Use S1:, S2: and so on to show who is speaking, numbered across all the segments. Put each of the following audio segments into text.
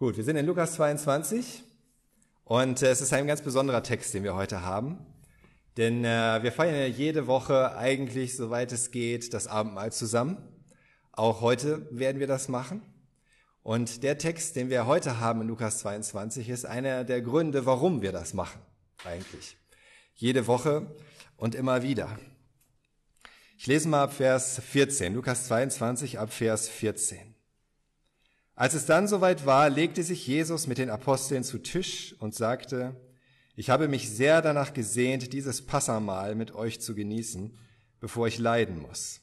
S1: Gut, wir sind in Lukas 22 und äh, es ist ein ganz besonderer Text, den wir heute haben. Denn äh, wir feiern ja jede Woche eigentlich, soweit es geht, das Abendmahl zusammen. Auch heute werden wir das machen. Und der Text, den wir heute haben in Lukas 22, ist einer der Gründe, warum wir das machen, eigentlich. Jede Woche und immer wieder. Ich lese mal ab Vers 14, Lukas 22 ab Vers 14. Als es dann soweit war, legte sich Jesus mit den Aposteln zu Tisch und sagte, ich habe mich sehr danach gesehnt, dieses Passamahl mit euch zu genießen, bevor ich leiden muss.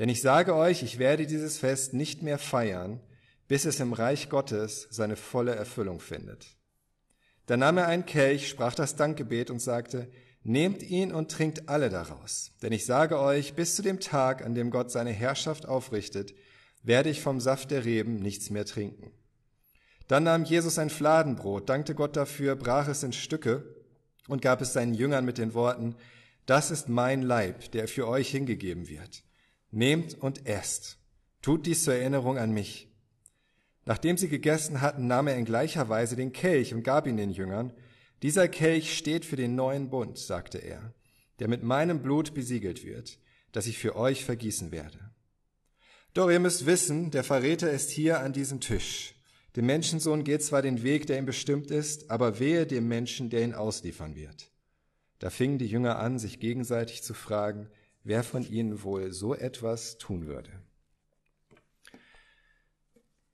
S1: Denn ich sage euch, ich werde dieses Fest nicht mehr feiern, bis es im Reich Gottes seine volle Erfüllung findet. Dann nahm er einen Kelch, sprach das Dankgebet und sagte, Nehmt ihn und trinkt alle daraus. Denn ich sage euch, bis zu dem Tag, an dem Gott seine Herrschaft aufrichtet, werde ich vom Saft der Reben nichts mehr trinken. Dann nahm Jesus ein Fladenbrot, dankte Gott dafür, brach es in Stücke und gab es seinen Jüngern mit den Worten, das ist mein Leib, der für euch hingegeben wird. Nehmt und esst. Tut dies zur Erinnerung an mich. Nachdem sie gegessen hatten, nahm er in gleicher Weise den Kelch und gab ihn den Jüngern. Dieser Kelch steht für den neuen Bund, sagte er, der mit meinem Blut besiegelt wird, das ich für euch vergießen werde. Doch ihr müsst wissen, der Verräter ist hier an diesem Tisch. Dem Menschensohn geht zwar den Weg, der ihm bestimmt ist, aber wehe dem Menschen, der ihn ausliefern wird. Da fingen die Jünger an, sich gegenseitig zu fragen, wer von ihnen wohl so etwas tun würde.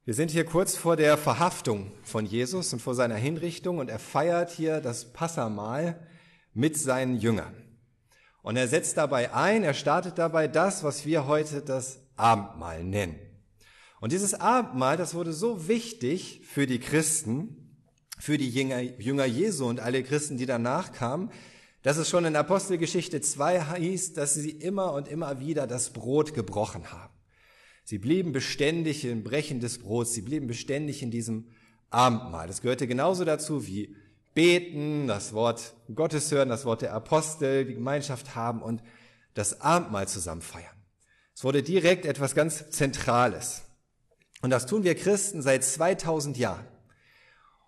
S1: Wir sind hier kurz vor der Verhaftung von Jesus und vor seiner Hinrichtung und er feiert hier das Passamahl mit seinen Jüngern. Und er setzt dabei ein, er startet dabei das, was wir heute das Abendmahl nennen. Und dieses Abendmahl, das wurde so wichtig für die Christen, für die Jünger, Jesu und alle Christen, die danach kamen, dass es schon in Apostelgeschichte 2 hieß, dass sie immer und immer wieder das Brot gebrochen haben. Sie blieben beständig im Brechen des Brots, sie blieben beständig in diesem Abendmahl. Das gehörte genauso dazu wie beten, das Wort Gottes hören, das Wort der Apostel, die Gemeinschaft haben und das Abendmahl zusammen feiern. Es wurde direkt etwas ganz Zentrales. Und das tun wir Christen seit 2000 Jahren.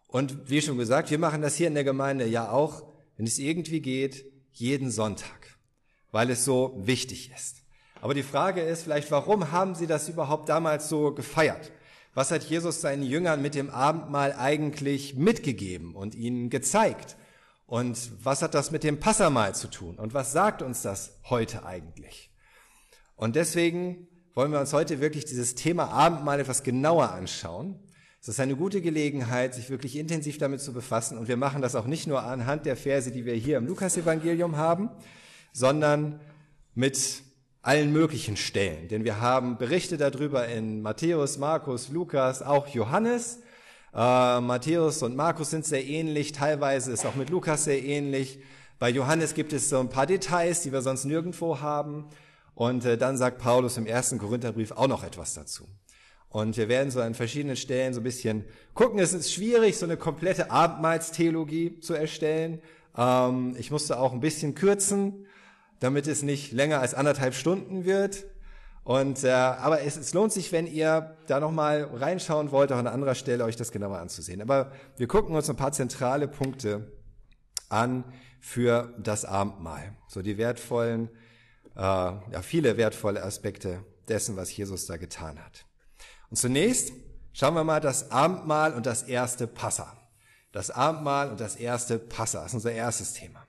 S1: Und wie schon gesagt, wir machen das hier in der Gemeinde ja auch, wenn es irgendwie geht, jeden Sonntag, weil es so wichtig ist. Aber die Frage ist vielleicht, warum haben sie das überhaupt damals so gefeiert? Was hat Jesus seinen Jüngern mit dem Abendmahl eigentlich mitgegeben und ihnen gezeigt? Und was hat das mit dem Passamahl zu tun? Und was sagt uns das heute eigentlich? Und deswegen wollen wir uns heute wirklich dieses Thema Abendmahl etwas genauer anschauen. Es ist eine gute Gelegenheit, sich wirklich intensiv damit zu befassen. Und wir machen das auch nicht nur anhand der Verse, die wir hier im Lukas-Evangelium haben, sondern mit allen möglichen Stellen. Denn wir haben Berichte darüber in Matthäus, Markus, Lukas, auch Johannes. Äh, Matthäus und Markus sind sehr ähnlich, teilweise ist auch mit Lukas sehr ähnlich. Bei Johannes gibt es so ein paar Details, die wir sonst nirgendwo haben. Und äh, dann sagt Paulus im ersten Korintherbrief auch noch etwas dazu. Und wir werden so an verschiedenen Stellen so ein bisschen gucken. Es ist schwierig, so eine komplette Abendmahlstheologie zu erstellen. Ähm, ich musste auch ein bisschen kürzen, damit es nicht länger als anderthalb Stunden wird. Und äh, aber es, es lohnt sich, wenn ihr da noch mal reinschauen wollt, auch an anderer Stelle euch das genauer anzusehen. Aber wir gucken uns ein paar zentrale Punkte an für das Abendmahl. So die wertvollen äh, ja, viele wertvolle Aspekte dessen, was Jesus da getan hat. Und zunächst schauen wir mal das Abendmahl und das erste Passa. Das Abendmahl und das erste Passa ist unser erstes Thema.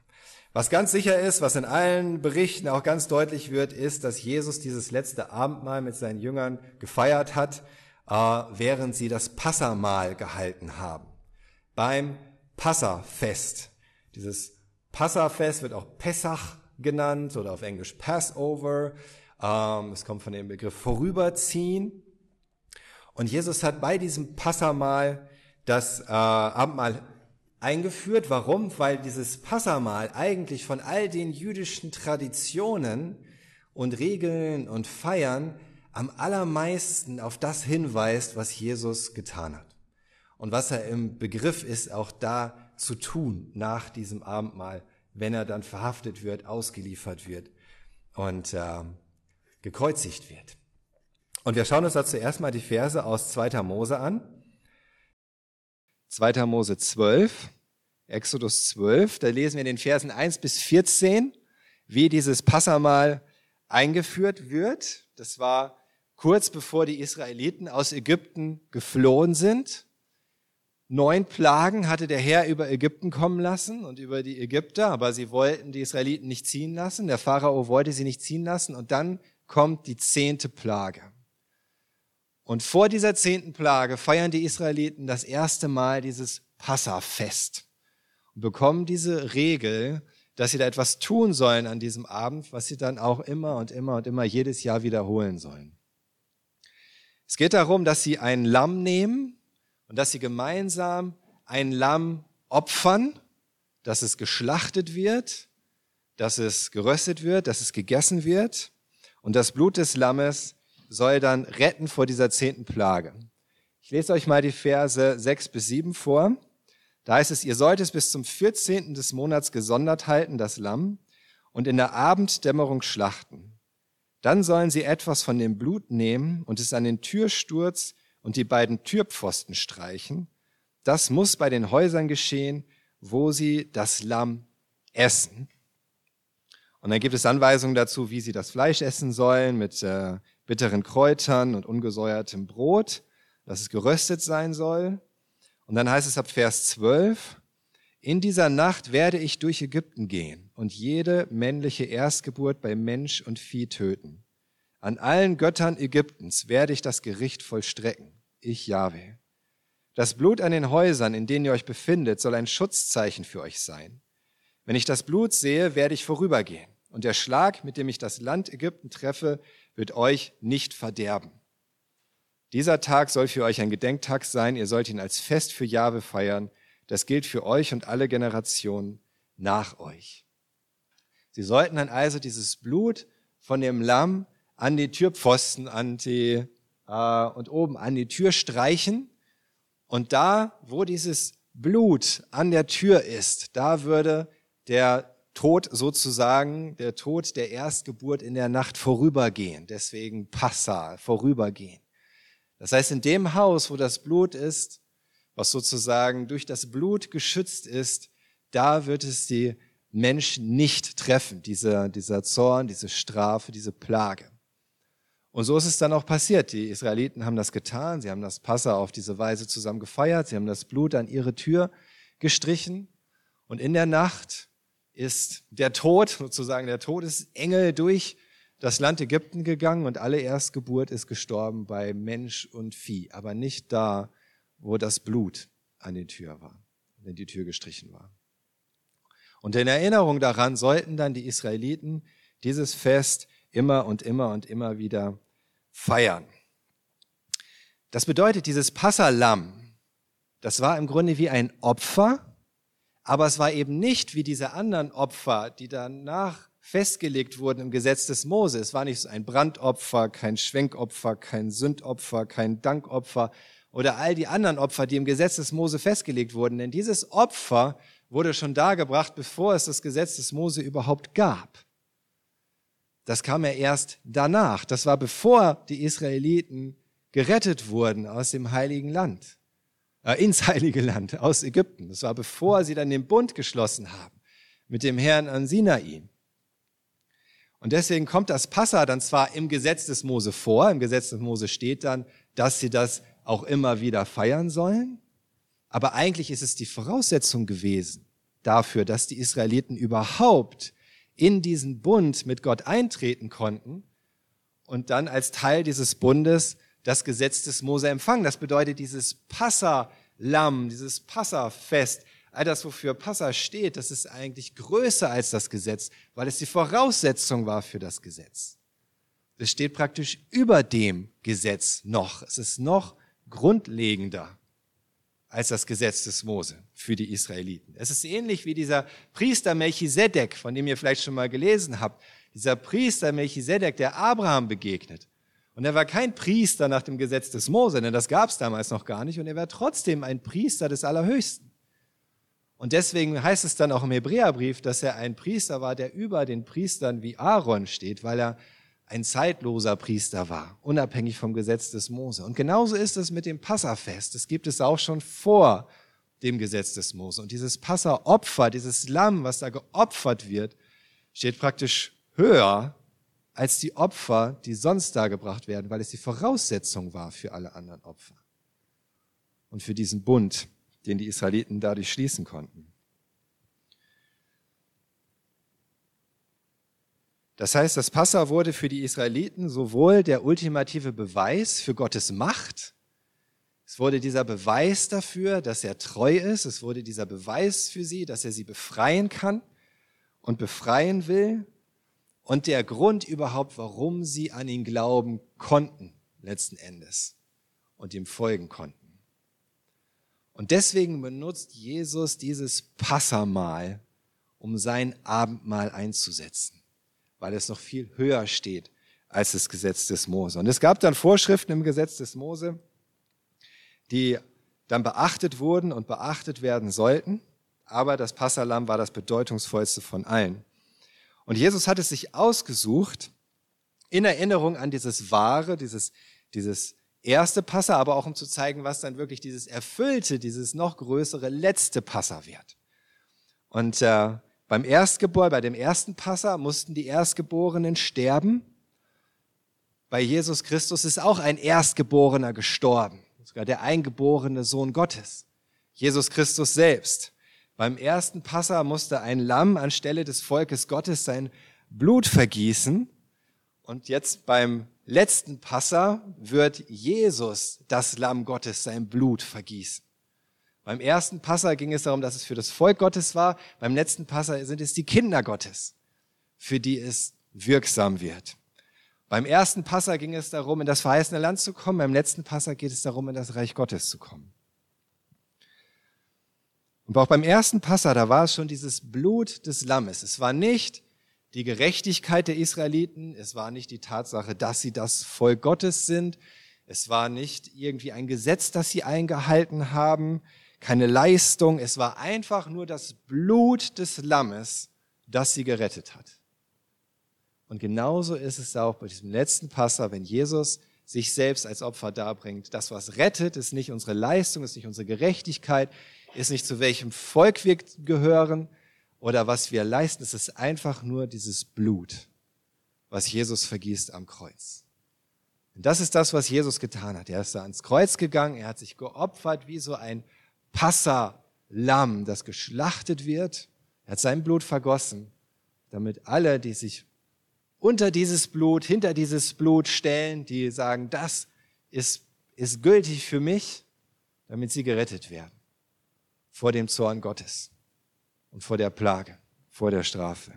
S1: Was ganz sicher ist, was in allen Berichten auch ganz deutlich wird, ist, dass Jesus dieses letzte Abendmahl mit seinen Jüngern gefeiert hat, äh, während sie das Passamahl gehalten haben. Beim Passafest. Dieses Passafest wird auch Pessach genannt oder auf Englisch Passover. Ähm, es kommt von dem Begriff vorüberziehen. Und Jesus hat bei diesem Passamal das äh, Abendmahl eingeführt. Warum? Weil dieses Passamal eigentlich von all den jüdischen Traditionen und Regeln und Feiern am allermeisten auf das hinweist, was Jesus getan hat. Und was er im Begriff ist, auch da zu tun nach diesem Abendmahl wenn er dann verhaftet wird, ausgeliefert wird und äh, gekreuzigt wird. Und wir schauen uns dazu erstmal die Verse aus 2. Mose an. 2. Mose 12, Exodus 12, da lesen wir in den Versen 1 bis 14, wie dieses Passamal eingeführt wird. Das war kurz bevor die Israeliten aus Ägypten geflohen sind. Neun Plagen hatte der Herr über Ägypten kommen lassen und über die Ägypter, aber sie wollten die Israeliten nicht ziehen lassen. Der Pharao wollte sie nicht ziehen lassen und dann kommt die zehnte Plage. Und vor dieser zehnten Plage feiern die Israeliten das erste Mal dieses Passafest und bekommen diese Regel, dass sie da etwas tun sollen an diesem Abend, was sie dann auch immer und immer und immer jedes Jahr wiederholen sollen. Es geht darum, dass sie ein Lamm nehmen und dass sie gemeinsam ein Lamm opfern, dass es geschlachtet wird, dass es geröstet wird, dass es gegessen wird und das Blut des Lammes soll dann retten vor dieser zehnten Plage. Ich lese euch mal die Verse sechs bis sieben vor. Da heißt es, ihr sollt es bis zum 14. des Monats gesondert halten, das Lamm, und in der Abenddämmerung schlachten. Dann sollen sie etwas von dem Blut nehmen und es an den Türsturz und die beiden Türpfosten streichen. Das muss bei den Häusern geschehen, wo sie das Lamm essen. Und dann gibt es Anweisungen dazu, wie sie das Fleisch essen sollen, mit äh, bitteren Kräutern und ungesäuertem Brot, dass es geröstet sein soll. Und dann heißt es ab Vers 12, in dieser Nacht werde ich durch Ägypten gehen und jede männliche Erstgeburt bei Mensch und Vieh töten. An allen Göttern Ägyptens werde ich das Gericht vollstrecken. Ich Jahwe. Das Blut an den Häusern, in denen ihr euch befindet, soll ein Schutzzeichen für euch sein. Wenn ich das Blut sehe, werde ich vorübergehen. Und der Schlag, mit dem ich das Land Ägypten treffe, wird euch nicht verderben. Dieser Tag soll für euch ein Gedenktag sein. Ihr sollt ihn als Fest für Jahwe feiern. Das gilt für euch und alle Generationen nach euch. Sie sollten dann also dieses Blut von dem Lamm an die Türpfosten an die, äh, und oben an die Tür streichen. Und da, wo dieses Blut an der Tür ist, da würde der Tod sozusagen, der Tod der Erstgeburt in der Nacht vorübergehen. Deswegen Passa, vorübergehen. Das heißt, in dem Haus, wo das Blut ist, was sozusagen durch das Blut geschützt ist, da wird es die Menschen nicht treffen, dieser, dieser Zorn, diese Strafe, diese Plage. Und so ist es dann auch passiert. Die Israeliten haben das getan, sie haben das Passa auf diese Weise zusammen gefeiert, sie haben das Blut an ihre Tür gestrichen und in der Nacht ist der Tod, sozusagen der Todesengel durch das Land Ägypten gegangen und alle Erstgeburt ist gestorben bei Mensch und Vieh, aber nicht da, wo das Blut an die Tür war, wenn die Tür gestrichen war. Und in Erinnerung daran sollten dann die Israeliten dieses Fest immer und immer und immer wieder feiern. Das bedeutet, dieses Passalam, das war im Grunde wie ein Opfer, aber es war eben nicht wie diese anderen Opfer, die danach festgelegt wurden im Gesetz des Mose. Es war nicht so ein Brandopfer, kein Schwenkopfer, kein Sündopfer, kein Dankopfer oder all die anderen Opfer, die im Gesetz des Mose festgelegt wurden. Denn dieses Opfer wurde schon dargebracht, bevor es das Gesetz des Mose überhaupt gab. Das kam ja erst danach. Das war bevor die Israeliten gerettet wurden aus dem heiligen Land äh, ins Heilige Land aus Ägypten. Das war bevor sie dann den Bund geschlossen haben mit dem Herrn an Sinai. Und deswegen kommt das Passa dann zwar im Gesetz des Mose vor, im Gesetz des Mose steht dann, dass sie das auch immer wieder feiern sollen, aber eigentlich ist es die Voraussetzung gewesen dafür, dass die Israeliten überhaupt in diesen Bund mit Gott eintreten konnten und dann als Teil dieses Bundes das Gesetz des Mose empfangen. Das bedeutet, dieses Passa-Lamm, dieses Passa-Fest, all das, wofür Passa steht, das ist eigentlich größer als das Gesetz, weil es die Voraussetzung war für das Gesetz. Es steht praktisch über dem Gesetz noch. Es ist noch grundlegender als das Gesetz des Mose für die Israeliten. Es ist ähnlich wie dieser Priester Melchisedek, von dem ihr vielleicht schon mal gelesen habt. Dieser Priester Melchisedek, der Abraham begegnet. Und er war kein Priester nach dem Gesetz des Mose, denn das gab es damals noch gar nicht. Und er war trotzdem ein Priester des Allerhöchsten. Und deswegen heißt es dann auch im Hebräerbrief, dass er ein Priester war, der über den Priestern wie Aaron steht, weil er ein zeitloser Priester war, unabhängig vom Gesetz des Mose. Und genauso ist es mit dem Passafest. Das gibt es auch schon vor dem Gesetz des Mose. Und dieses Passeropfer, dieses Lamm, was da geopfert wird, steht praktisch höher als die Opfer, die sonst dargebracht werden, weil es die Voraussetzung war für alle anderen Opfer und für diesen Bund, den die Israeliten dadurch schließen konnten. Das heißt, das Passa wurde für die Israeliten sowohl der ultimative Beweis für Gottes Macht, es wurde dieser Beweis dafür, dass er treu ist, es wurde dieser Beweis für sie, dass er sie befreien kann und befreien will und der Grund überhaupt, warum sie an ihn glauben konnten, letzten Endes, und ihm folgen konnten. Und deswegen benutzt Jesus dieses Passamal, um sein Abendmahl einzusetzen, weil es noch viel höher steht als das Gesetz des Mose. Und es gab dann Vorschriften im Gesetz des Mose, die dann beachtet wurden und beachtet werden sollten, aber das Passalam war das bedeutungsvollste von allen. Und Jesus hat es sich ausgesucht, in Erinnerung an dieses wahre, dieses, dieses erste Passa, aber auch um zu zeigen, was dann wirklich dieses erfüllte, dieses noch größere letzte Passa wird. Und äh, beim Erstgebor, bei dem ersten Passa mussten die Erstgeborenen sterben. Bei Jesus Christus ist auch ein Erstgeborener gestorben, sogar der eingeborene Sohn Gottes, Jesus Christus selbst. Beim ersten Passa musste ein Lamm anstelle des Volkes Gottes sein Blut vergießen. Und jetzt beim letzten Passa wird Jesus, das Lamm Gottes, sein Blut vergießen. Beim ersten Passa ging es darum, dass es für das Volk Gottes war. Beim letzten Passa sind es die Kinder Gottes, für die es wirksam wird. Beim ersten Passa ging es darum, in das verheißene Land zu kommen. Beim letzten Passa geht es darum, in das Reich Gottes zu kommen. Und auch beim ersten Passa, da war es schon dieses Blut des Lammes. Es war nicht die Gerechtigkeit der Israeliten, es war nicht die Tatsache, dass sie das Volk Gottes sind, es war nicht irgendwie ein Gesetz, das sie eingehalten haben, keine Leistung, es war einfach nur das Blut des Lammes, das sie gerettet hat. Und genauso ist es auch bei diesem letzten Passa, wenn Jesus sich selbst als Opfer darbringt. Das, was rettet, ist nicht unsere Leistung, ist nicht unsere Gerechtigkeit, ist nicht zu welchem Volk wir gehören oder was wir leisten. Es ist einfach nur dieses Blut, was Jesus vergießt am Kreuz. Und das ist das, was Jesus getan hat. Er ist da ans Kreuz gegangen, er hat sich geopfert wie so ein Passa-Lamm, das geschlachtet wird. Er hat sein Blut vergossen, damit alle, die sich unter dieses Blut, hinter dieses Blut stellen, die sagen, das ist, ist gültig für mich, damit sie gerettet werden vor dem Zorn Gottes und vor der Plage, vor der Strafe.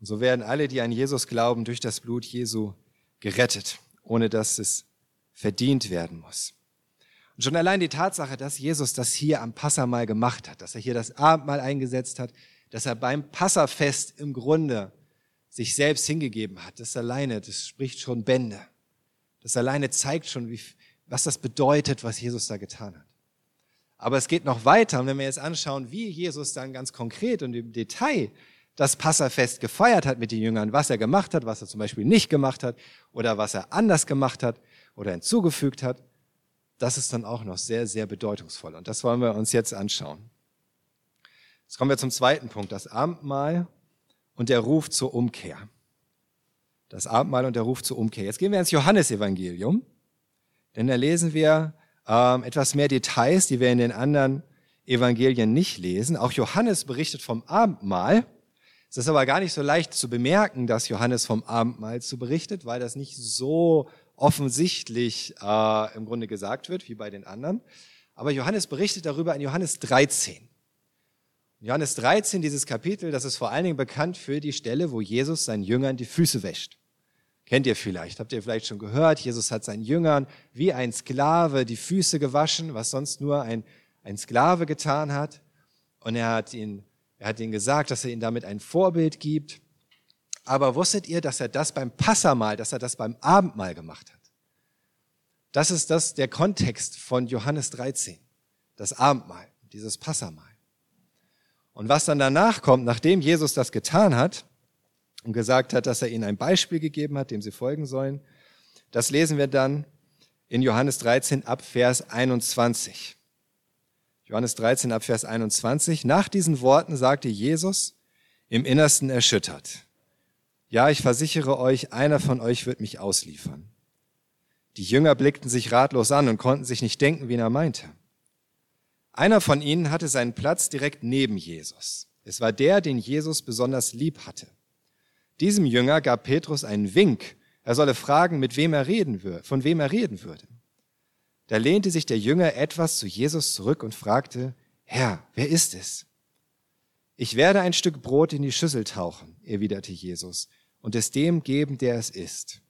S1: Und so werden alle, die an Jesus glauben, durch das Blut Jesu gerettet, ohne dass es verdient werden muss. Und schon allein die Tatsache, dass Jesus das hier am Passamal gemacht hat, dass er hier das Abendmahl eingesetzt hat, dass er beim Passafest im Grunde sich selbst hingegeben hat, das alleine, das spricht schon Bände. Das alleine zeigt schon, wie, was das bedeutet, was Jesus da getan hat. Aber es geht noch weiter. Und wenn wir jetzt anschauen, wie Jesus dann ganz konkret und im Detail das Passafest gefeiert hat mit den Jüngern, was er gemacht hat, was er zum Beispiel nicht gemacht hat oder was er anders gemacht hat oder hinzugefügt hat, das ist dann auch noch sehr, sehr bedeutungsvoll. Und das wollen wir uns jetzt anschauen. Jetzt kommen wir zum zweiten Punkt, das Abendmahl und der Ruf zur Umkehr. Das Abendmahl und der Ruf zur Umkehr. Jetzt gehen wir ins Johannesevangelium, denn da lesen wir ähm, etwas mehr Details, die wir in den anderen Evangelien nicht lesen. Auch Johannes berichtet vom Abendmahl. Es ist aber gar nicht so leicht zu bemerken, dass Johannes vom Abendmahl zu berichtet, weil das nicht so offensichtlich äh, im Grunde gesagt wird wie bei den anderen. Aber Johannes berichtet darüber in Johannes 13. In Johannes 13, dieses Kapitel, das ist vor allen Dingen bekannt für die Stelle, wo Jesus seinen Jüngern die Füße wäscht. Kennt ihr vielleicht, habt ihr vielleicht schon gehört, Jesus hat seinen Jüngern wie ein Sklave die Füße gewaschen, was sonst nur ein, ein Sklave getan hat. Und er hat, ihn, er hat ihnen gesagt, dass er ihnen damit ein Vorbild gibt. Aber wusstet ihr, dass er das beim Passamal, dass er das beim Abendmahl gemacht hat? Das ist das, der Kontext von Johannes 13, das Abendmahl, dieses Passamal. Und was dann danach kommt, nachdem Jesus das getan hat, und gesagt hat, dass er ihnen ein Beispiel gegeben hat, dem sie folgen sollen. Das lesen wir dann in Johannes 13 ab Vers 21. Johannes 13 ab Vers 21. Nach diesen Worten sagte Jesus, im Innersten erschüttert, ja, ich versichere euch, einer von euch wird mich ausliefern. Die Jünger blickten sich ratlos an und konnten sich nicht denken, wen er meinte. Einer von ihnen hatte seinen Platz direkt neben Jesus. Es war der, den Jesus besonders lieb hatte. Diesem Jünger gab Petrus einen Wink, er solle fragen, mit wem er reden würde, von wem er reden würde. Da lehnte sich der Jünger etwas zu Jesus zurück und fragte, Herr, wer ist es? Ich werde ein Stück Brot in die Schüssel tauchen, erwiderte Jesus, und es dem geben, der es isst.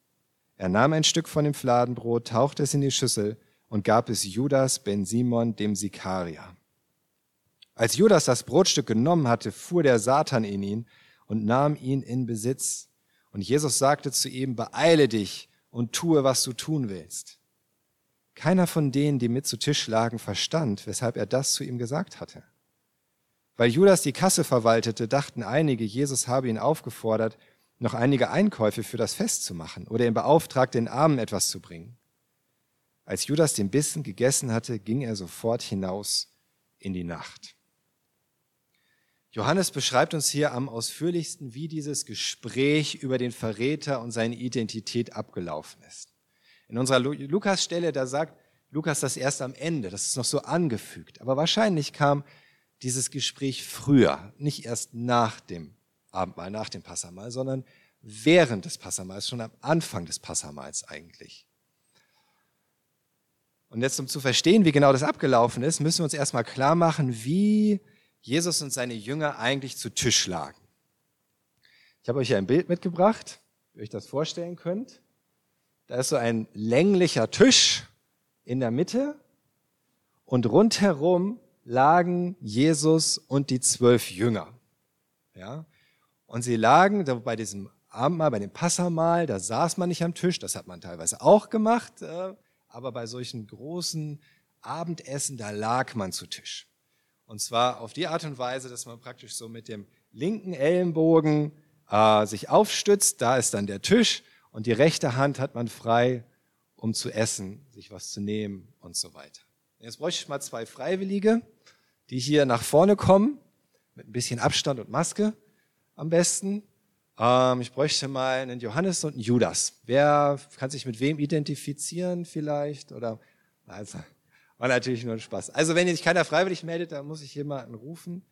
S1: Er nahm ein Stück von dem Fladenbrot, tauchte es in die Schüssel und gab es Judas ben Simon, dem Sikarier. Als Judas das Brotstück genommen hatte, fuhr der Satan in ihn und nahm ihn in Besitz. Und Jesus sagte zu ihm, beeile dich und tue, was du tun willst. Keiner von denen, die mit zu Tisch lagen, verstand, weshalb er das zu ihm gesagt hatte. Weil Judas die Kasse verwaltete, dachten einige, Jesus habe ihn aufgefordert, noch einige Einkäufe für das Fest zu machen oder ihn beauftragt, den Armen etwas zu bringen. Als Judas den Bissen gegessen hatte, ging er sofort hinaus in die Nacht. Johannes beschreibt uns hier am ausführlichsten, wie dieses Gespräch über den Verräter und seine Identität abgelaufen ist. In unserer Lukas-Stelle, da sagt Lukas das erst am Ende, das ist noch so angefügt. Aber wahrscheinlich kam dieses Gespräch früher, nicht erst nach dem Abendmahl, nach dem Passamal, sondern während des Passamals, schon am Anfang des Passamals eigentlich. Und jetzt, um zu verstehen, wie genau das abgelaufen ist, müssen wir uns erstmal klar machen, wie Jesus und seine Jünger eigentlich zu Tisch lagen. Ich habe euch hier ein Bild mitgebracht, wie ihr euch das vorstellen könnt. Da ist so ein länglicher Tisch in der Mitte und rundherum lagen Jesus und die zwölf Jünger. Ja? Und sie lagen bei diesem Abendmahl, bei dem Passamal, da saß man nicht am Tisch, das hat man teilweise auch gemacht, äh, aber bei solchen großen Abendessen, da lag man zu Tisch. Und zwar auf die Art und Weise, dass man praktisch so mit dem linken Ellenbogen äh, sich aufstützt, da ist dann der Tisch und die rechte Hand hat man frei, um zu essen, sich was zu nehmen und so weiter. Jetzt bräuchte ich mal zwei Freiwillige, die hier nach vorne kommen, mit ein bisschen Abstand und Maske am besten. Ähm, ich bräuchte mal einen Johannes und einen Judas. Wer kann sich mit wem identifizieren vielleicht? Oder also, war natürlich nur ein Spaß. Also wenn sich keiner freiwillig meldet, dann muss ich jemanden rufen.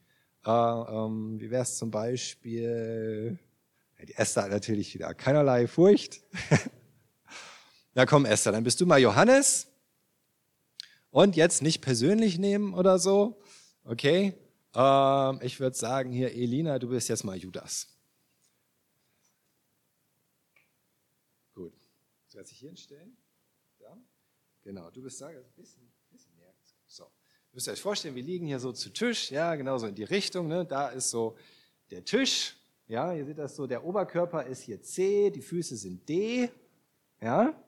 S1: Äh, ähm, wie wäre es zum Beispiel? Die Esther hat natürlich wieder keinerlei Furcht. Na komm, Esther, dann bist du mal Johannes. Und jetzt nicht persönlich nehmen oder so. Okay? Ähm, ich würde sagen, hier, Elina, du bist jetzt mal Judas. Gut. Soll ich hier hinstellen? Ja? Genau, du bist da. Ein bisschen, bisschen mehr. So. Müsst euch vorstellen, wir liegen hier so zu Tisch, ja, genau so in die Richtung. Ne? Da ist so der Tisch. Ja, ihr seht das so, der Oberkörper ist hier C, die Füße sind D. Ja,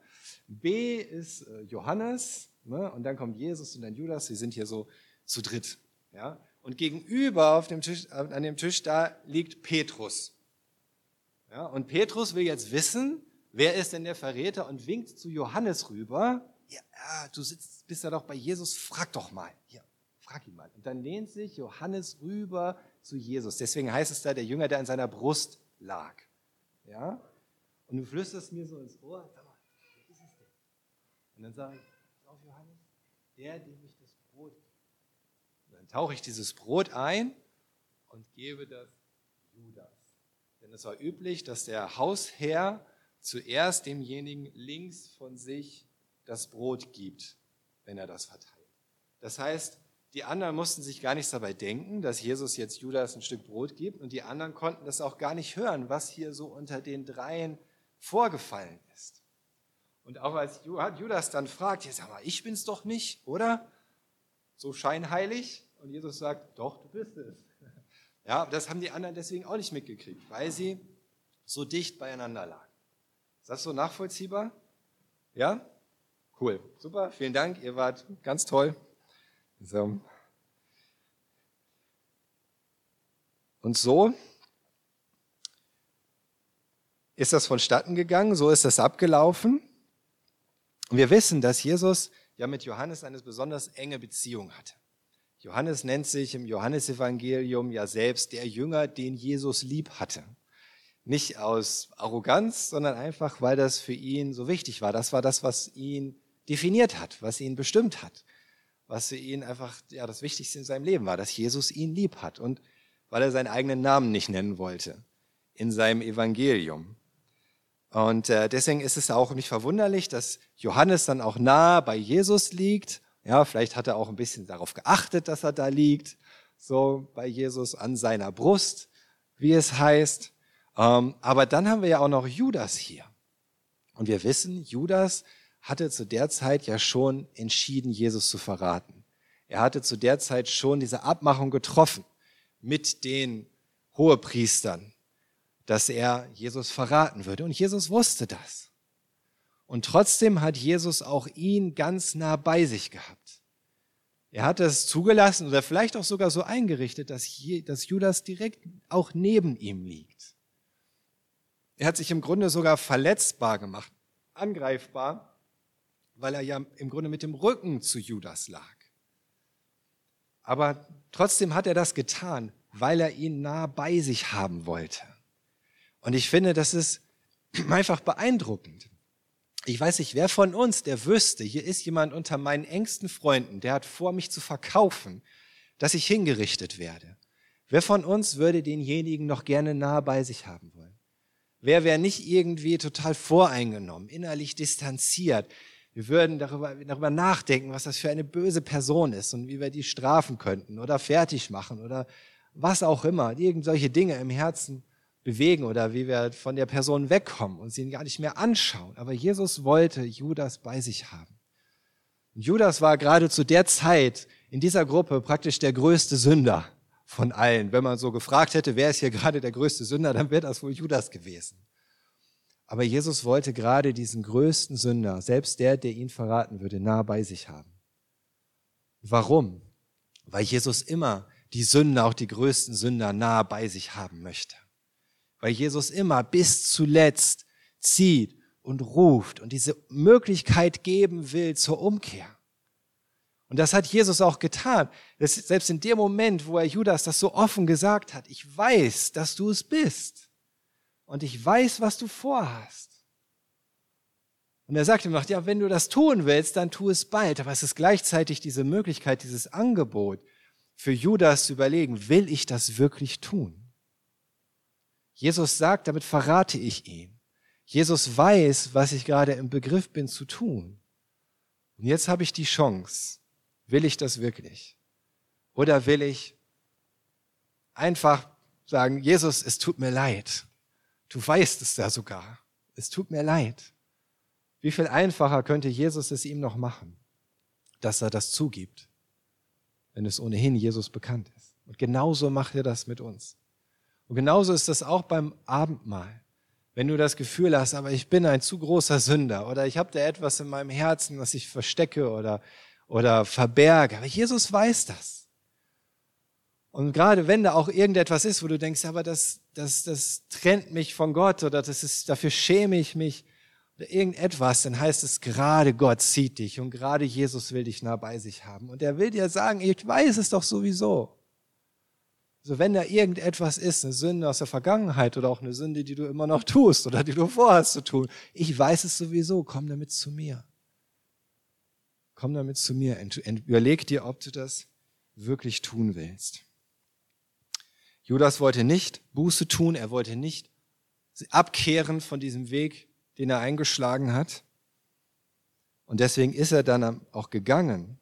S1: B ist äh, Johannes, ne? und dann kommt Jesus und dann Judas, sie sind hier so zu dritt. Ja? Und gegenüber auf dem Tisch, an dem Tisch, da liegt Petrus. Ja, und Petrus will jetzt wissen, wer ist denn der Verräter und winkt zu Johannes rüber. Ja, ja du sitzt, bist ja doch bei Jesus, frag doch mal. Hier, frag ihn mal. Und dann lehnt sich Johannes rüber zu Jesus. Deswegen heißt es da, der Jünger, der an seiner Brust lag. Ja? Und du flüsterst mir so ins Ohr, sag mal, wer ist es denn? Und dann sage ich, auf Johannes, der, dem ich tauche ich dieses Brot ein und gebe das Judas. Denn es war üblich, dass der Hausherr zuerst demjenigen links von sich das Brot gibt, wenn er das verteilt. Das heißt, die anderen mussten sich gar nichts dabei denken, dass Jesus jetzt Judas ein Stück Brot gibt und die anderen konnten das auch gar nicht hören, was hier so unter den dreien vorgefallen ist. Und auch als Judas dann fragt, ja, sag mal, ich bin's doch nicht, oder? So scheinheilig. Und Jesus sagt, doch, du bist es. Ja, das haben die anderen deswegen auch nicht mitgekriegt, weil sie so dicht beieinander lagen. Ist das so nachvollziehbar? Ja? Cool. Super. Vielen Dank. Ihr wart ganz toll. So. Und so ist das vonstatten gegangen, so ist das abgelaufen. Und wir wissen, dass Jesus ja mit Johannes eine besonders enge Beziehung hatte. Johannes nennt sich im Johannesevangelium ja selbst der Jünger, den Jesus lieb hatte. Nicht aus Arroganz, sondern einfach, weil das für ihn so wichtig war. Das war das, was ihn definiert hat, was ihn bestimmt hat, was für ihn einfach ja, das Wichtigste in seinem Leben war, dass Jesus ihn lieb hat und weil er seinen eigenen Namen nicht nennen wollte in seinem Evangelium. Und äh, deswegen ist es auch nicht verwunderlich, dass Johannes dann auch nah bei Jesus liegt. Ja, vielleicht hat er auch ein bisschen darauf geachtet, dass er da liegt, so bei Jesus an seiner Brust, wie es heißt. Ähm, aber dann haben wir ja auch noch Judas hier. Und wir wissen, Judas hatte zu der Zeit ja schon entschieden, Jesus zu verraten. Er hatte zu der Zeit schon diese Abmachung getroffen mit den Hohepriestern, dass er Jesus verraten würde. Und Jesus wusste das. Und trotzdem hat Jesus auch ihn ganz nah bei sich gehabt. Er hat es zugelassen oder vielleicht auch sogar so eingerichtet, dass, Judas direkt auch neben ihm liegt. Er hat sich im Grunde sogar verletzbar gemacht, angreifbar, weil er ja im Grunde mit dem Rücken zu Judas lag. Aber trotzdem hat er das getan, weil er ihn nah bei sich haben wollte. Und ich finde, das ist einfach beeindruckend. Ich weiß nicht, wer von uns, der wüsste, hier ist jemand unter meinen engsten Freunden, der hat vor, mich zu verkaufen, dass ich hingerichtet werde. Wer von uns würde denjenigen noch gerne nah bei sich haben wollen? Wer wäre nicht irgendwie total voreingenommen, innerlich distanziert? Wir würden darüber, darüber nachdenken, was das für eine böse Person ist und wie wir die strafen könnten oder fertig machen oder was auch immer, irgend solche Dinge im Herzen bewegen oder wie wir von der Person wegkommen und sie ihn gar nicht mehr anschauen. Aber Jesus wollte Judas bei sich haben. Und Judas war gerade zu der Zeit in dieser Gruppe praktisch der größte Sünder von allen. Wenn man so gefragt hätte, wer ist hier gerade der größte Sünder, dann wäre das wohl Judas gewesen. Aber Jesus wollte gerade diesen größten Sünder, selbst der, der ihn verraten würde, nah bei sich haben. Warum? Weil Jesus immer die Sünder, auch die größten Sünder, nah bei sich haben möchte weil Jesus immer bis zuletzt zieht und ruft und diese Möglichkeit geben will zur Umkehr. Und das hat Jesus auch getan. Das, selbst in dem Moment, wo er Judas das so offen gesagt hat, ich weiß, dass du es bist. Und ich weiß, was du vorhast. Und er sagt ihm noch, ja, wenn du das tun willst, dann tu es bald. Aber es ist gleichzeitig diese Möglichkeit, dieses Angebot für Judas zu überlegen, will ich das wirklich tun? Jesus sagt, damit verrate ich ihn. Jesus weiß, was ich gerade im Begriff bin zu tun. Und jetzt habe ich die Chance. Will ich das wirklich? Oder will ich einfach sagen, Jesus, es tut mir leid. Du weißt es ja sogar. Es tut mir leid. Wie viel einfacher könnte Jesus es ihm noch machen, dass er das zugibt, wenn es ohnehin Jesus bekannt ist. Und genauso macht er das mit uns. Und genauso ist das auch beim Abendmahl. Wenn du das Gefühl hast, aber ich bin ein zu großer Sünder oder ich habe da etwas in meinem Herzen, was ich verstecke oder, oder verberge. Aber Jesus weiß das. Und gerade wenn da auch irgendetwas ist, wo du denkst, aber das, das, das trennt mich von Gott oder das ist, dafür schäme ich mich oder irgendetwas, dann heißt es, gerade Gott zieht dich und gerade Jesus will dich nah bei sich haben. Und er will dir sagen, ich weiß es doch sowieso. Also wenn da irgendetwas ist, eine Sünde aus der Vergangenheit oder auch eine Sünde, die du immer noch tust oder die du vorhast zu tun, ich weiß es sowieso, komm damit zu mir. Komm damit zu mir. Überleg dir, ob du das wirklich tun willst. Judas wollte nicht Buße tun, er wollte nicht abkehren von diesem Weg, den er eingeschlagen hat. Und deswegen ist er dann auch gegangen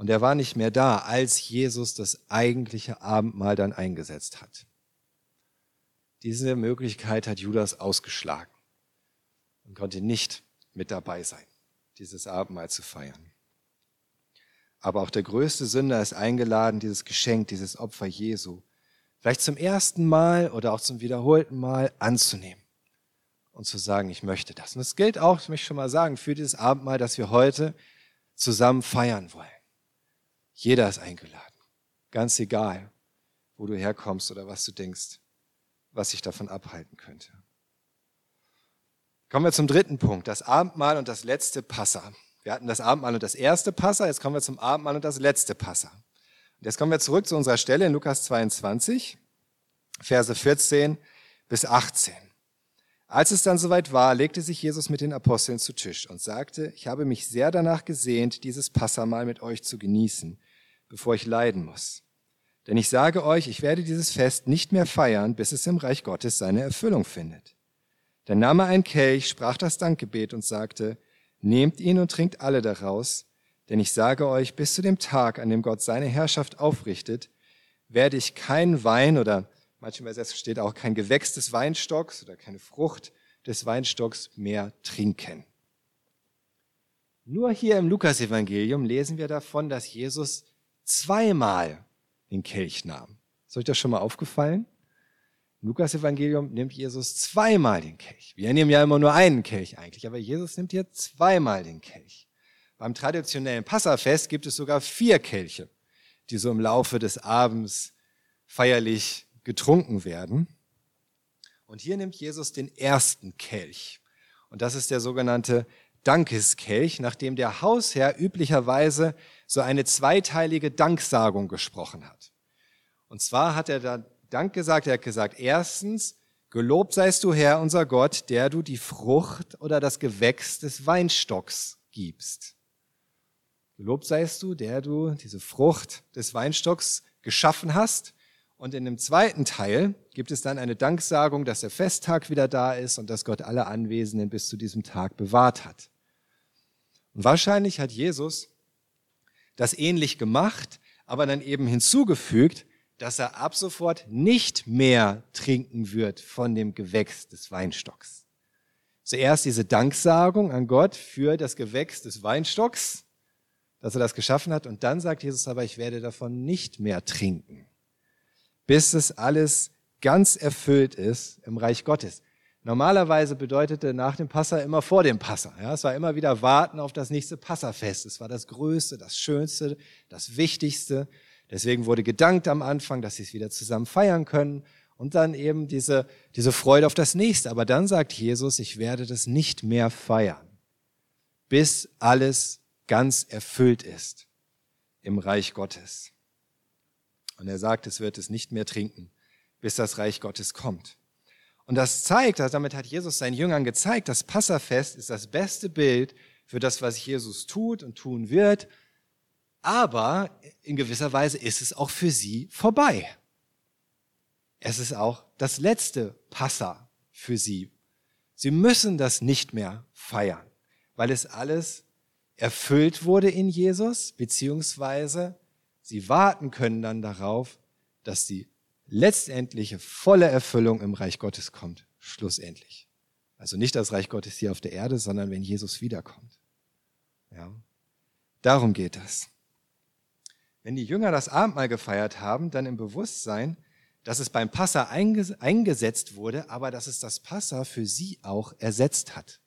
S1: und er war nicht mehr da, als Jesus das eigentliche Abendmahl dann eingesetzt hat. Diese Möglichkeit hat Judas ausgeschlagen und konnte nicht mit dabei sein, dieses Abendmahl zu feiern. Aber auch der größte Sünder ist eingeladen, dieses Geschenk, dieses Opfer Jesu, vielleicht zum ersten Mal oder auch zum wiederholten Mal anzunehmen und zu sagen, ich möchte das. Und das gilt auch, ich möchte schon mal sagen, für dieses Abendmahl, das wir heute zusammen feiern wollen. Jeder ist eingeladen. Ganz egal, wo du herkommst oder was du denkst, was sich davon abhalten könnte. Kommen wir zum dritten Punkt, das Abendmahl und das letzte Passa. Wir hatten das Abendmahl und das erste Passa, jetzt kommen wir zum Abendmahl und das letzte Passa. Jetzt kommen wir zurück zu unserer Stelle in Lukas 22, Verse 14 bis 18. Als es dann soweit war, legte sich Jesus mit den Aposteln zu Tisch und sagte, ich habe mich sehr danach gesehnt, dieses Passamal mit euch zu genießen, bevor ich leiden muss. Denn ich sage euch, ich werde dieses Fest nicht mehr feiern, bis es im Reich Gottes seine Erfüllung findet. Dann nahm er ein Kelch, sprach das Dankgebet und sagte, nehmt ihn und trinkt alle daraus, denn ich sage euch, bis zu dem Tag, an dem Gott seine Herrschaft aufrichtet, werde ich kein Wein oder manchmal steht auch kein Gewächs des Weinstocks oder keine Frucht des Weinstocks mehr trinken. Nur hier im Lukasevangelium lesen wir davon, dass Jesus zweimal den Kelch nahm. Ist euch das schon mal aufgefallen? Im Lukas-Evangelium nimmt Jesus zweimal den Kelch. Wir nehmen ja immer nur einen Kelch eigentlich, aber Jesus nimmt hier zweimal den Kelch. Beim traditionellen Passafest gibt es sogar vier Kelche, die so im Laufe des Abends feierlich getrunken werden. Und hier nimmt Jesus den ersten Kelch. Und das ist der sogenannte Dankeskelch, nachdem der Hausherr üblicherweise so eine zweiteilige Danksagung gesprochen hat. Und zwar hat er da Dank gesagt, er hat gesagt, erstens, gelobt seist du Herr, unser Gott, der du die Frucht oder das Gewächs des Weinstocks gibst. Gelobt seist du, der du diese Frucht des Weinstocks geschaffen hast. Und in dem zweiten Teil gibt es dann eine Danksagung, dass der Festtag wieder da ist und dass Gott alle Anwesenden bis zu diesem Tag bewahrt hat. Und wahrscheinlich hat Jesus das ähnlich gemacht, aber dann eben hinzugefügt, dass er ab sofort nicht mehr trinken wird von dem Gewächs des Weinstocks. Zuerst diese Danksagung an Gott für das Gewächs des Weinstocks, dass er das geschaffen hat, und dann sagt Jesus aber, ich werde davon nicht mehr trinken, bis es alles ganz erfüllt ist im Reich Gottes. Normalerweise bedeutete nach dem Passa immer vor dem Passa. Ja, es war immer wieder warten auf das nächste Passafest. Es war das Größte, das Schönste, das Wichtigste. Deswegen wurde gedankt am Anfang, dass sie es wieder zusammen feiern können. Und dann eben diese, diese Freude auf das nächste. Aber dann sagt Jesus, ich werde das nicht mehr feiern, bis alles ganz erfüllt ist im Reich Gottes. Und er sagt, es wird es nicht mehr trinken, bis das Reich Gottes kommt. Und das zeigt, also damit hat Jesus seinen Jüngern gezeigt, das Passafest ist das beste Bild für das, was Jesus tut und tun wird. Aber in gewisser Weise ist es auch für sie vorbei. Es ist auch das letzte Passa für sie. Sie müssen das nicht mehr feiern, weil es alles erfüllt wurde in Jesus, beziehungsweise sie warten können dann darauf, dass die letztendliche volle Erfüllung im Reich Gottes kommt, schlussendlich. Also nicht das Reich Gottes hier auf der Erde, sondern wenn Jesus wiederkommt. Ja. Darum geht das. Wenn die Jünger das Abendmahl gefeiert haben, dann im Bewusstsein, dass es beim Passa eingesetzt wurde, aber dass es das Passa für sie auch ersetzt hat.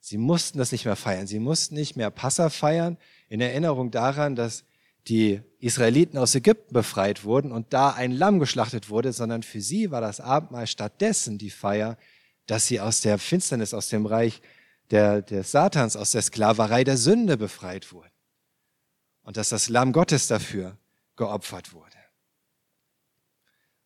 S1: Sie mussten das nicht mehr feiern. Sie mussten nicht mehr Passa feiern in Erinnerung daran, dass die Israeliten aus Ägypten befreit wurden und da ein Lamm geschlachtet wurde, sondern für sie war das Abendmahl stattdessen die Feier, dass sie aus der Finsternis, aus dem Reich der, des Satans, aus der Sklaverei der Sünde befreit wurden. Und dass das Lamm Gottes dafür geopfert wurde.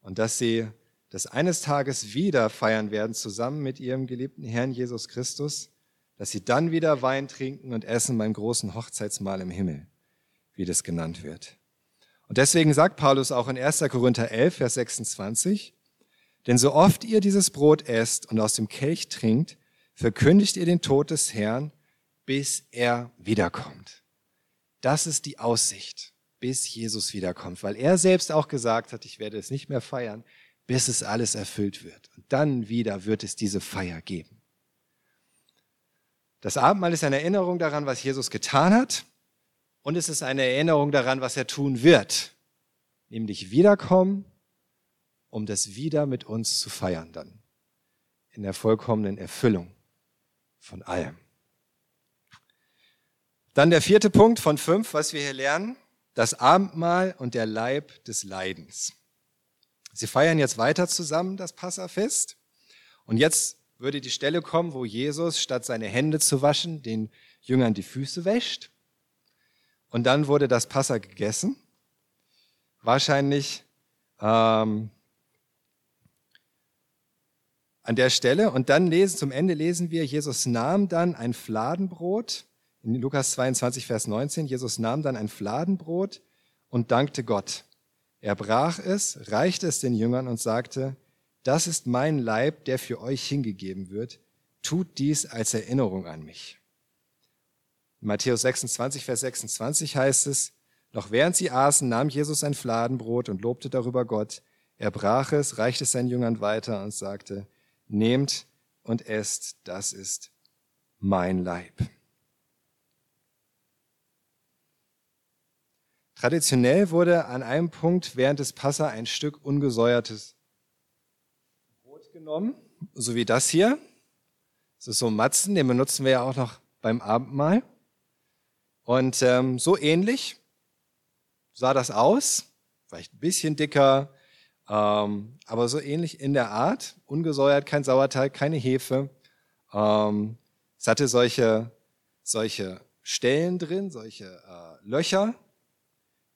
S1: Und dass sie das eines Tages wieder feiern werden, zusammen mit ihrem geliebten Herrn Jesus Christus, dass sie dann wieder Wein trinken und essen beim großen Hochzeitsmahl im Himmel wie das genannt wird. Und deswegen sagt Paulus auch in 1. Korinther 11, Vers 26, denn so oft ihr dieses Brot esst und aus dem Kelch trinkt, verkündigt ihr den Tod des Herrn, bis er wiederkommt. Das ist die Aussicht, bis Jesus wiederkommt, weil er selbst auch gesagt hat, ich werde es nicht mehr feiern, bis es alles erfüllt wird. Und dann wieder wird es diese Feier geben. Das Abendmahl ist eine Erinnerung daran, was Jesus getan hat und es ist eine Erinnerung daran, was er tun wird, nämlich wiederkommen, um das wieder mit uns zu feiern dann, in der vollkommenen Erfüllung von allem. Dann der vierte Punkt von fünf, was wir hier lernen, das Abendmahl und der Leib des Leidens. Sie feiern jetzt weiter zusammen das Passafest. Und jetzt würde die Stelle kommen, wo Jesus statt seine Hände zu waschen, den Jüngern die Füße wäscht und dann wurde das Passa gegessen. wahrscheinlich ähm, an der Stelle. Und dann lesen, zum Ende lesen wir, Jesus nahm dann ein Fladenbrot, in Lukas 22, Vers 19, Jesus nahm dann ein Fladenbrot und dankte Gott. Er brach es, reichte es den Jüngern und sagte, das ist mein Leib, der für euch hingegeben wird. Tut dies als Erinnerung an mich. In Matthäus 26, Vers 26 heißt es, noch während sie aßen, nahm Jesus ein Fladenbrot und lobte darüber Gott. Er brach es, reichte es seinen Jüngern weiter und sagte, nehmt und esst, das ist mein Leib. Traditionell wurde an einem Punkt während des Passa ein Stück ungesäuertes Brot genommen, so wie das hier. Das ist so ein Matzen, den benutzen wir ja auch noch beim Abendmahl. Und ähm, so ähnlich sah das aus, vielleicht ein bisschen dicker, ähm, aber so ähnlich in der Art, ungesäuert, kein Sauerteig, keine Hefe. Ähm, es hatte solche, solche Stellen drin, solche äh, Löcher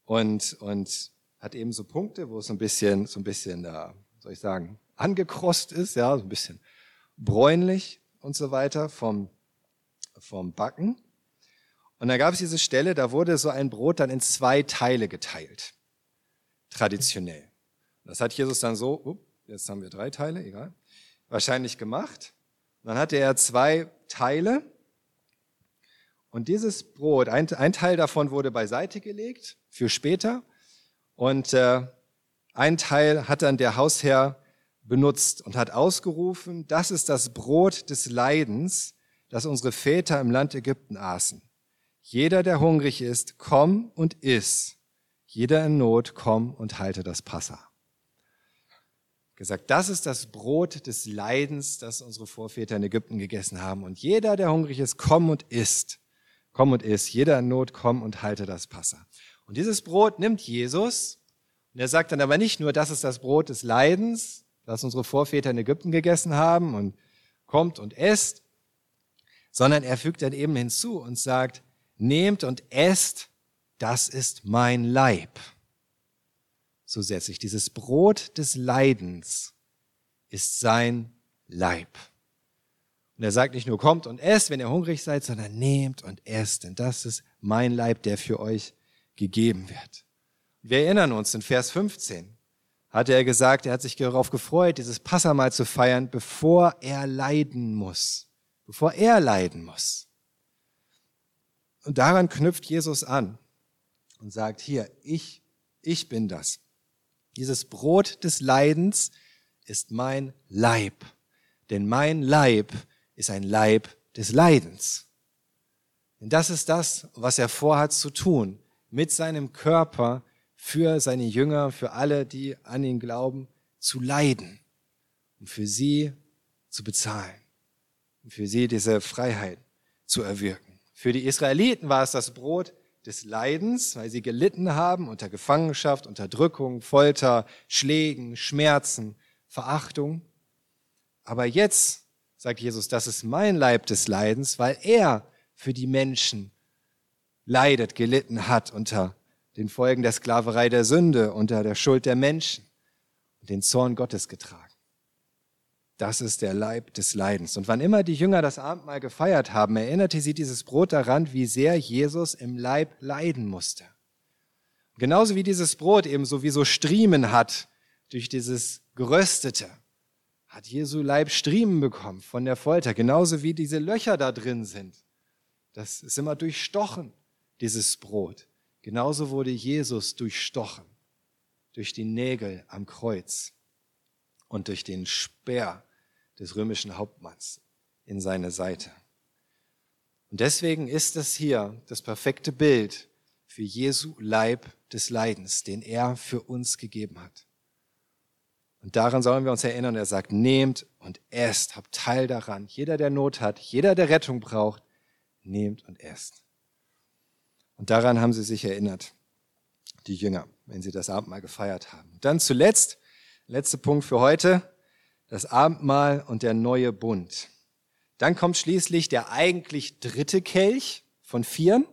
S1: und, und hat eben so Punkte, wo es ein bisschen, so ein bisschen, äh, soll ich sagen, angekrost ist, ja, so ein bisschen bräunlich und so weiter vom, vom Backen. Und da gab es diese Stelle, da wurde so ein Brot dann in zwei Teile geteilt. Traditionell. Das hat Jesus dann so, up, jetzt haben wir drei Teile, egal, wahrscheinlich gemacht. dann hatte er zwei Teile. Und dieses Brot, ein, ein Teil davon wurde beiseite gelegt für später. Und äh, ein Teil hat dann der Hausherr benutzt und hat ausgerufen, das ist das Brot des Leidens, das unsere Väter im Land Ägypten aßen. Jeder, der hungrig ist, komm und iss. Jeder in Not, komm und halte das Passa. Gesagt, das ist das Brot des Leidens, das unsere Vorväter in Ägypten gegessen haben. Und jeder, der hungrig ist, komm und isst. Komm und iss. Jeder in Not, komm und halte das Passa. Und dieses Brot nimmt Jesus und er sagt dann aber nicht nur, das ist das Brot des Leidens, das unsere Vorväter in Ägypten gegessen haben und kommt und esst, sondern er fügt dann eben hinzu und sagt, nehmt und esst, das ist mein Leib. So setze ich dieses Brot des Leidens ist sein Leib. Und er sagt nicht nur kommt und esst, wenn ihr hungrig seid, sondern nehmt und esst, denn das ist mein Leib, der für euch gegeben wird. Wir erinnern uns, in Vers 15 hatte er gesagt, er hat sich darauf gefreut, dieses Passamal zu feiern, bevor er leiden muss. Bevor er leiden muss. Und daran knüpft Jesus an und sagt, hier, ich, ich bin das. Dieses Brot des Leidens ist mein Leib. Denn mein Leib ist ein Leib des Leidens. Denn das ist das, was er vorhat zu tun mit seinem Körper für seine Jünger, für alle, die an ihn glauben, zu leiden und für sie zu bezahlen und für sie diese Freiheit zu erwirken. Für die Israeliten war es das Brot des Leidens, weil sie gelitten haben unter Gefangenschaft, Unterdrückung, Folter, Schlägen, Schmerzen, Verachtung. Aber jetzt sagt Jesus, das ist mein Leib des Leidens, weil er für die Menschen leidet, gelitten hat unter den Folgen der Sklaverei der Sünde, unter der Schuld der Menschen und den Zorn Gottes getragen. Das ist der Leib des Leidens. Und wann immer die Jünger das Abendmahl gefeiert haben, erinnerte sie dieses Brot daran, wie sehr Jesus im Leib leiden musste. Genauso wie dieses Brot eben so wie so Striemen hat durch dieses Geröstete, hat Jesu Leib Striemen bekommen von der Folter, genauso wie diese Löcher da drin sind. Das ist immer durchstochen dieses Brot. Genauso wurde Jesus durchstochen durch die Nägel am Kreuz und durch den Speer des römischen Hauptmanns in seine Seite. Und deswegen ist es hier das perfekte Bild für Jesu Leib des Leidens, den er für uns gegeben hat. Und daran sollen wir uns erinnern. Er sagt, nehmt und esst, habt Teil daran. Jeder, der Not hat, jeder, der Rettung braucht, nehmt und esst. Und daran haben sie sich erinnert, die Jünger, wenn sie das Abendmahl gefeiert haben. Dann zuletzt, letzter Punkt für heute, das Abendmahl und der neue Bund. Dann kommt schließlich der eigentlich dritte Kelch von vieren,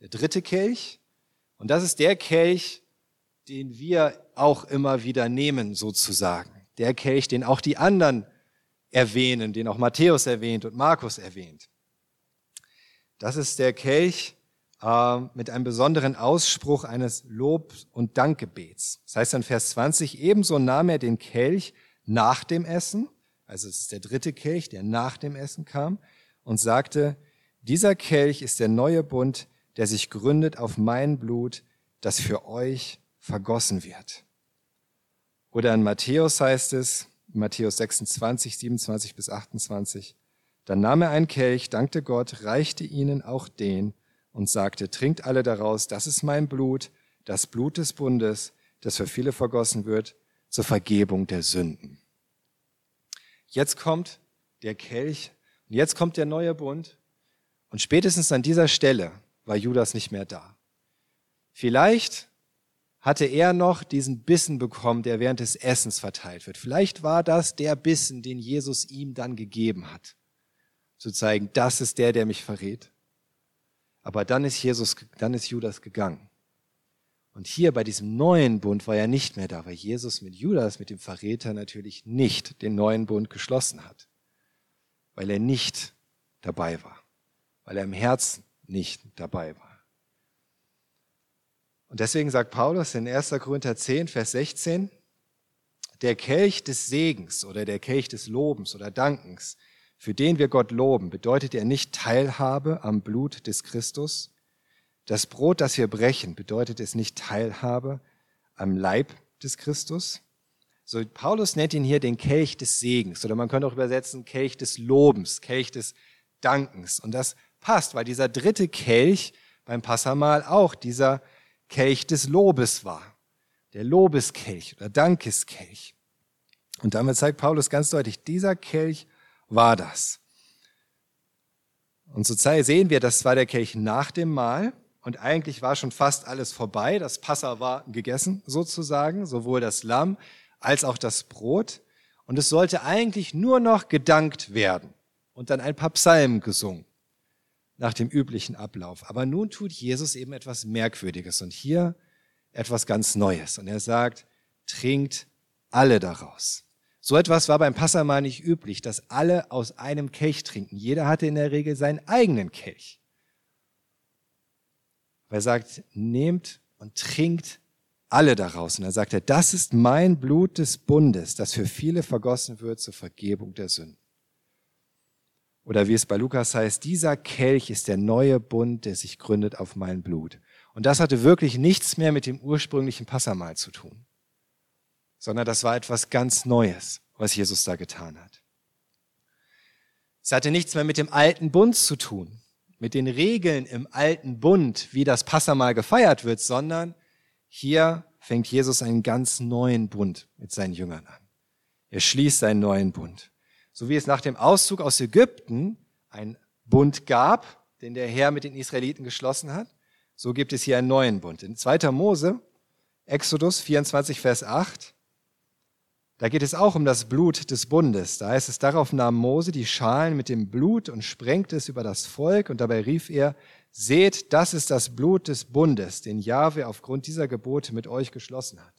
S1: der dritte Kelch. Und das ist der Kelch, den wir auch immer wieder nehmen, sozusagen. Der Kelch, den auch die anderen erwähnen, den auch Matthäus erwähnt und Markus erwähnt. Das ist der Kelch äh, mit einem besonderen Ausspruch eines Lob- und Dankgebets. Das heißt in Vers 20, ebenso nahm er den Kelch nach dem Essen, also es ist der dritte Kelch, der nach dem Essen kam, und sagte, dieser Kelch ist der neue Bund, der sich gründet auf mein Blut, das für euch vergossen wird. Oder in Matthäus heißt es, Matthäus 26, 27 bis 28, dann nahm er einen Kelch, dankte Gott, reichte ihnen auch den und sagte, trinkt alle daraus, das ist mein Blut, das Blut des Bundes, das für viele vergossen wird, zur Vergebung der Sünden. Jetzt kommt der Kelch und jetzt kommt der neue Bund und spätestens an dieser Stelle war Judas nicht mehr da. Vielleicht hatte er noch diesen Bissen bekommen, der während des Essens verteilt wird. Vielleicht war das der Bissen, den Jesus ihm dann gegeben hat, zu zeigen, das ist der, der mich verrät. Aber dann ist Jesus, dann ist Judas gegangen. Und hier bei diesem neuen Bund war er nicht mehr da, weil Jesus mit Judas, mit dem Verräter natürlich nicht den neuen Bund geschlossen hat, weil er nicht dabei war, weil er im Herzen nicht dabei war. Und deswegen sagt Paulus in 1. Korinther 10, Vers 16, der Kelch des Segens oder der Kelch des Lobens oder Dankens, für den wir Gott loben, bedeutet er nicht Teilhabe am Blut des Christus. Das Brot, das wir brechen, bedeutet es nicht Teilhabe am Leib des Christus. So, Paulus nennt ihn hier den Kelch des Segens oder man könnte auch übersetzen Kelch des Lobens, Kelch des Dankens. Und das passt, weil dieser dritte Kelch beim Passamal auch dieser Kelch des Lobes war. Der Lobeskelch oder Dankeskelch. Und damit zeigt Paulus ganz deutlich, dieser Kelch war das. Und so sehen wir, das war der Kelch nach dem Mahl. Und eigentlich war schon fast alles vorbei. Das Passa war gegessen sozusagen, sowohl das Lamm als auch das Brot. Und es sollte eigentlich nur noch gedankt werden und dann ein paar Psalmen gesungen nach dem üblichen Ablauf. Aber nun tut Jesus eben etwas Merkwürdiges und hier etwas ganz Neues. Und er sagt, trinkt alle daraus. So etwas war beim Passamal nicht üblich, dass alle aus einem Kelch trinken. Jeder hatte in der Regel seinen eigenen Kelch. Er sagt, nehmt und trinkt alle daraus. Und er sagt er, das ist mein Blut des Bundes, das für viele vergossen wird zur Vergebung der Sünden. Oder wie es bei Lukas heißt, dieser Kelch ist der neue Bund, der sich gründet auf mein Blut. Und das hatte wirklich nichts mehr mit dem ursprünglichen Passamal zu tun, sondern das war etwas ganz Neues, was Jesus da getan hat. Es hatte nichts mehr mit dem alten Bund zu tun, mit den Regeln im alten Bund, wie das Passamal gefeiert wird, sondern hier fängt Jesus einen ganz neuen Bund mit seinen Jüngern an. Er schließt einen neuen Bund. So wie es nach dem Auszug aus Ägypten einen Bund gab, den der Herr mit den Israeliten geschlossen hat, so gibt es hier einen neuen Bund. In 2. Mose, Exodus 24, Vers 8, da geht es auch um das Blut des Bundes. Da heißt es, darauf nahm Mose die Schalen mit dem Blut und sprengte es über das Volk und dabei rief er, seht, das ist das Blut des Bundes, den Jahwe aufgrund dieser Gebote mit euch geschlossen hat.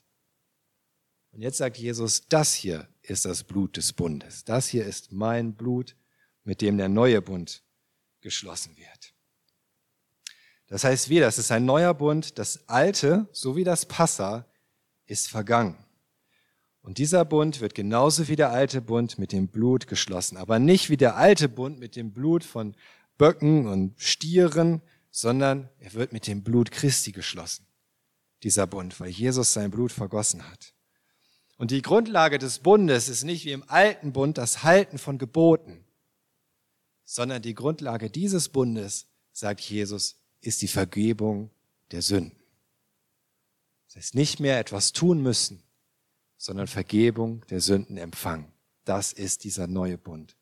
S1: Und jetzt sagt Jesus, das hier ist das Blut des Bundes. Das hier ist mein Blut, mit dem der neue Bund geschlossen wird. Das heißt wieder, es ist ein neuer Bund. Das alte, so wie das Passa, ist vergangen. Und dieser Bund wird genauso wie der alte Bund mit dem Blut geschlossen. Aber nicht wie der alte Bund mit dem Blut von Böcken und Stieren, sondern er wird mit dem Blut Christi geschlossen. Dieser Bund, weil Jesus sein Blut vergossen hat. Und die Grundlage des Bundes ist nicht wie im alten Bund das Halten von Geboten, sondern die Grundlage dieses Bundes, sagt Jesus, ist die Vergebung der Sünden. Das heißt nicht mehr etwas tun müssen, sondern Vergebung der Sünden empfangen. Das ist dieser neue Bund.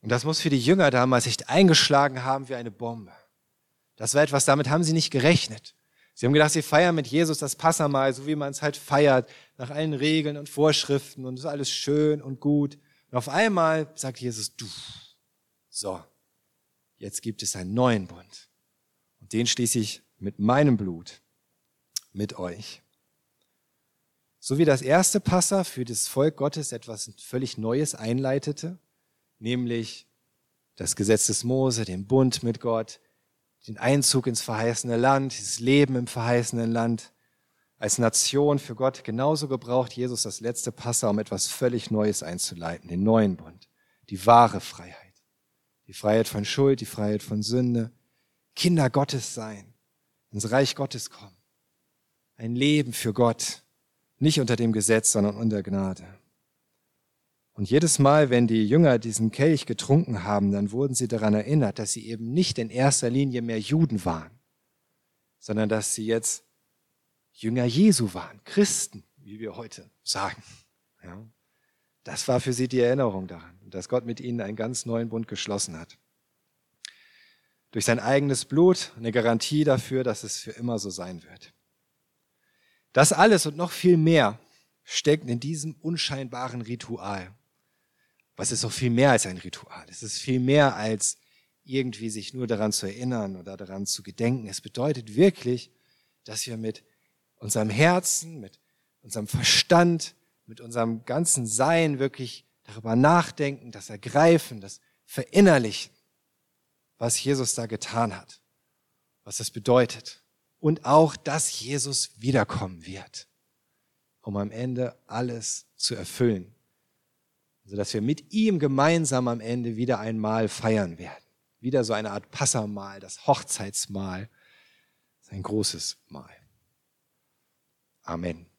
S1: Und das muss für die Jünger damals echt eingeschlagen haben wie eine Bombe. Das war etwas, damit haben sie nicht gerechnet. Sie haben gedacht, sie feiern mit Jesus das Passamal, so wie man es halt feiert, nach allen Regeln und Vorschriften und ist alles schön und gut. Und auf einmal sagt Jesus, du, so, jetzt gibt es einen neuen Bund. Und den schließe ich mit meinem Blut, mit euch. So wie das erste Passa für das Volk Gottes etwas völlig Neues einleitete, nämlich das Gesetz des Mose, den Bund mit Gott, den Einzug ins verheißene Land, dieses Leben im verheißenen Land, als Nation für Gott, genauso gebraucht Jesus das letzte Passa, um etwas völlig Neues einzuleiten, den neuen Bund, die wahre Freiheit. Die Freiheit von Schuld, die Freiheit von Sünde, Kinder Gottes sein, ins Reich Gottes kommen. Ein Leben für Gott, nicht unter dem Gesetz, sondern unter Gnade. Und jedes Mal, wenn die Jünger diesen Kelch getrunken haben, dann wurden sie daran erinnert, dass sie eben nicht in erster Linie mehr Juden waren, sondern dass sie jetzt Jünger Jesu waren, Christen, wie wir heute sagen. Ja. Das war für sie die Erinnerung daran, dass Gott mit ihnen einen ganz neuen Bund geschlossen hat. Durch sein eigenes Blut eine Garantie dafür, dass es für immer so sein wird. Das alles und noch viel mehr steckt in diesem unscheinbaren Ritual. Was ist auch viel mehr als ein Ritual? Es ist viel mehr als irgendwie sich nur daran zu erinnern oder daran zu gedenken. Es bedeutet wirklich, dass wir mit unserem Herzen, mit unserem Verstand, mit unserem ganzen Sein wirklich darüber nachdenken, das ergreifen, das verinnerlichen, was Jesus da getan hat, was das bedeutet und auch, dass Jesus wiederkommen wird, um am Ende alles zu erfüllen, sodass wir mit ihm gemeinsam am Ende wieder einmal feiern werden. Wieder so eine Art Passamal, das Hochzeitsmahl, ein großes Mahl. Amen.